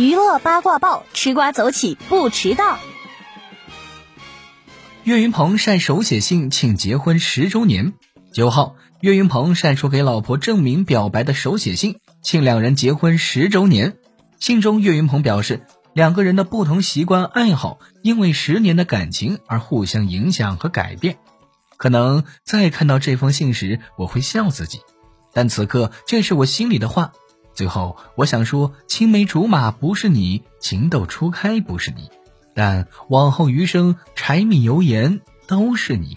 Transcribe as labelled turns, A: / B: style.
A: 娱乐八卦报，吃瓜走起不迟到。
B: 岳云鹏晒手写信庆结婚十周年。九号，岳云鹏晒出给老婆证明表白的手写信，庆两人结婚十周年。信中，岳云鹏表示，两个人的不同习惯爱好，因为十年的感情而互相影响和改变。可能再看到这封信时，我会笑自己，但此刻这是我心里的话。最后，我想说，青梅竹马不是你，情窦初开不是你，但往后余生，柴米油盐都是你。